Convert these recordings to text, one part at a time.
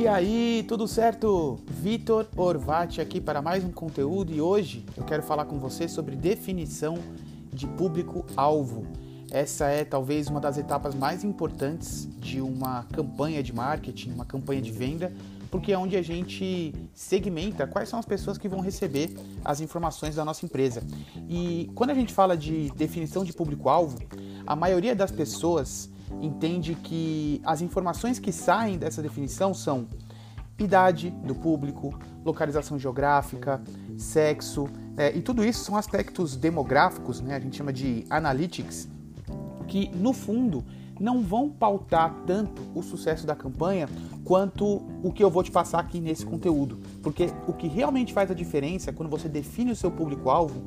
E aí, tudo certo? Vitor Orvati aqui para mais um conteúdo e hoje eu quero falar com você sobre definição de público-alvo. Essa é talvez uma das etapas mais importantes de uma campanha de marketing, uma campanha de venda, porque é onde a gente segmenta quais são as pessoas que vão receber as informações da nossa empresa. E quando a gente fala de definição de público-alvo, a maioria das pessoas entende que as informações que saem dessa definição são idade do público, localização geográfica, sexo, é, e tudo isso são aspectos demográficos, né, a gente chama de analytics, que no fundo não vão pautar tanto o sucesso da campanha quanto o que eu vou te passar aqui nesse conteúdo. Porque o que realmente faz a diferença quando você define o seu público-alvo,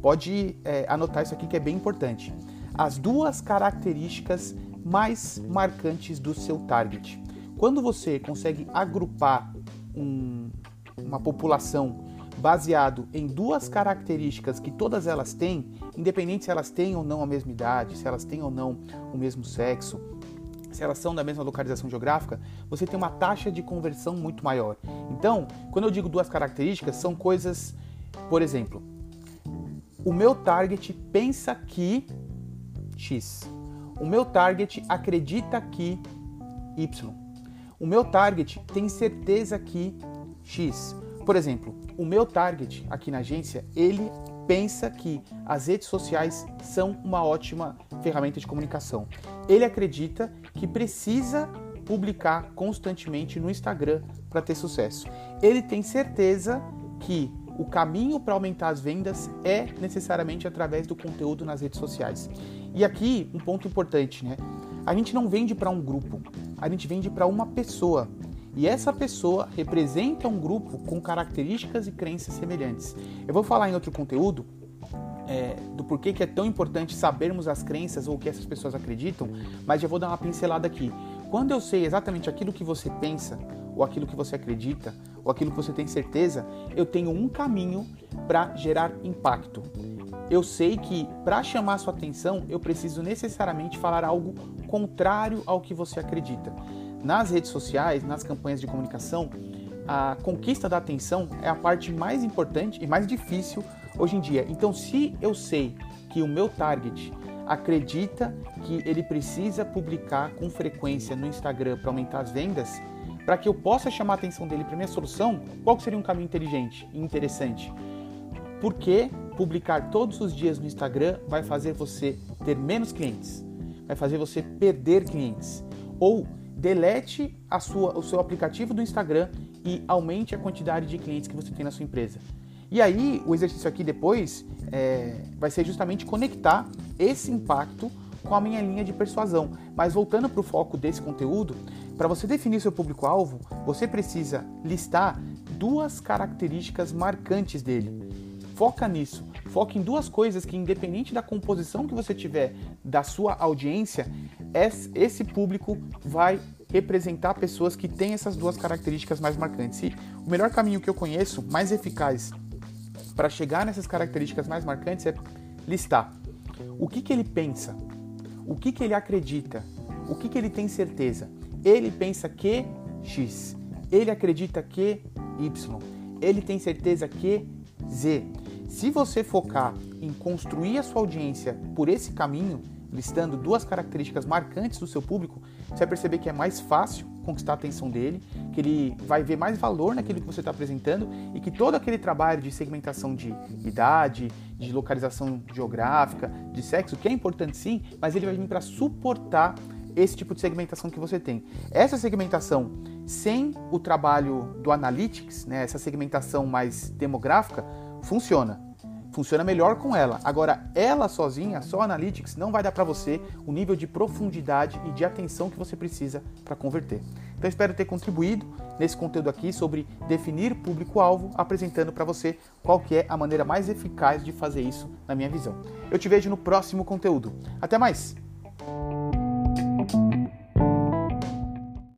pode é, anotar isso aqui que é bem importante. As duas características mais marcantes do seu target. Quando você consegue agrupar um, uma população baseado em duas características que todas elas têm, independente se elas têm ou não a mesma idade, se elas têm ou não o mesmo sexo, se elas são da mesma localização geográfica, você tem uma taxa de conversão muito maior. Então, quando eu digo duas características, são coisas, por exemplo, o meu target pensa que X. O meu target acredita que Y. O meu target tem certeza que X. Por exemplo, o meu target aqui na agência, ele pensa que as redes sociais são uma ótima ferramenta de comunicação. Ele acredita que precisa publicar constantemente no Instagram para ter sucesso. Ele tem certeza que o caminho para aumentar as vendas é necessariamente através do conteúdo nas redes sociais. E aqui um ponto importante, né? A gente não vende para um grupo, a gente vende para uma pessoa. E essa pessoa representa um grupo com características e crenças semelhantes. Eu vou falar em outro conteúdo é, do porquê que é tão importante sabermos as crenças ou o que essas pessoas acreditam, mas já vou dar uma pincelada aqui. Quando eu sei exatamente aquilo que você pensa, ou aquilo que você acredita, ou aquilo que você tem certeza, eu tenho um caminho para gerar impacto. Eu sei que para chamar sua atenção, eu preciso necessariamente falar algo contrário ao que você acredita. Nas redes sociais, nas campanhas de comunicação, a conquista da atenção é a parte mais importante e mais difícil hoje em dia. Então, se eu sei que o meu target acredita que ele precisa publicar com frequência no Instagram para aumentar as vendas, para que eu possa chamar a atenção dele para minha solução, qual seria um caminho inteligente e interessante? Porque publicar todos os dias no Instagram vai fazer você ter menos clientes, vai fazer você perder clientes. Ou delete a sua, o seu aplicativo do Instagram e aumente a quantidade de clientes que você tem na sua empresa. E aí, o exercício aqui depois é, vai ser justamente conectar esse impacto com a minha linha de persuasão. Mas voltando para o foco desse conteúdo, para você definir seu público-alvo, você precisa listar duas características marcantes dele. Foca nisso. Foca em duas coisas que, independente da composição que você tiver da sua audiência, esse público vai representar pessoas que têm essas duas características mais marcantes. E o melhor caminho que eu conheço, mais eficaz para chegar nessas características mais marcantes é listar o que, que ele pensa, o que, que ele acredita, o que, que ele tem certeza. Ele pensa que X, ele acredita que Y, ele tem certeza que Z. Se você focar em construir a sua audiência por esse caminho, listando duas características marcantes do seu público, você vai perceber que é mais fácil conquistar a atenção dele, que ele vai ver mais valor naquilo que você está apresentando e que todo aquele trabalho de segmentação de idade, de localização geográfica, de sexo, que é importante sim, mas ele vai vir para suportar esse tipo de segmentação que você tem. Essa segmentação sem o trabalho do analytics, né, essa segmentação mais demográfica, funciona funciona melhor com ela. Agora, ela sozinha, só Analytics, não vai dar para você o nível de profundidade e de atenção que você precisa para converter. Então, espero ter contribuído nesse conteúdo aqui sobre definir público-alvo, apresentando para você qual que é a maneira mais eficaz de fazer isso na minha visão. Eu te vejo no próximo conteúdo. Até mais! Thank you.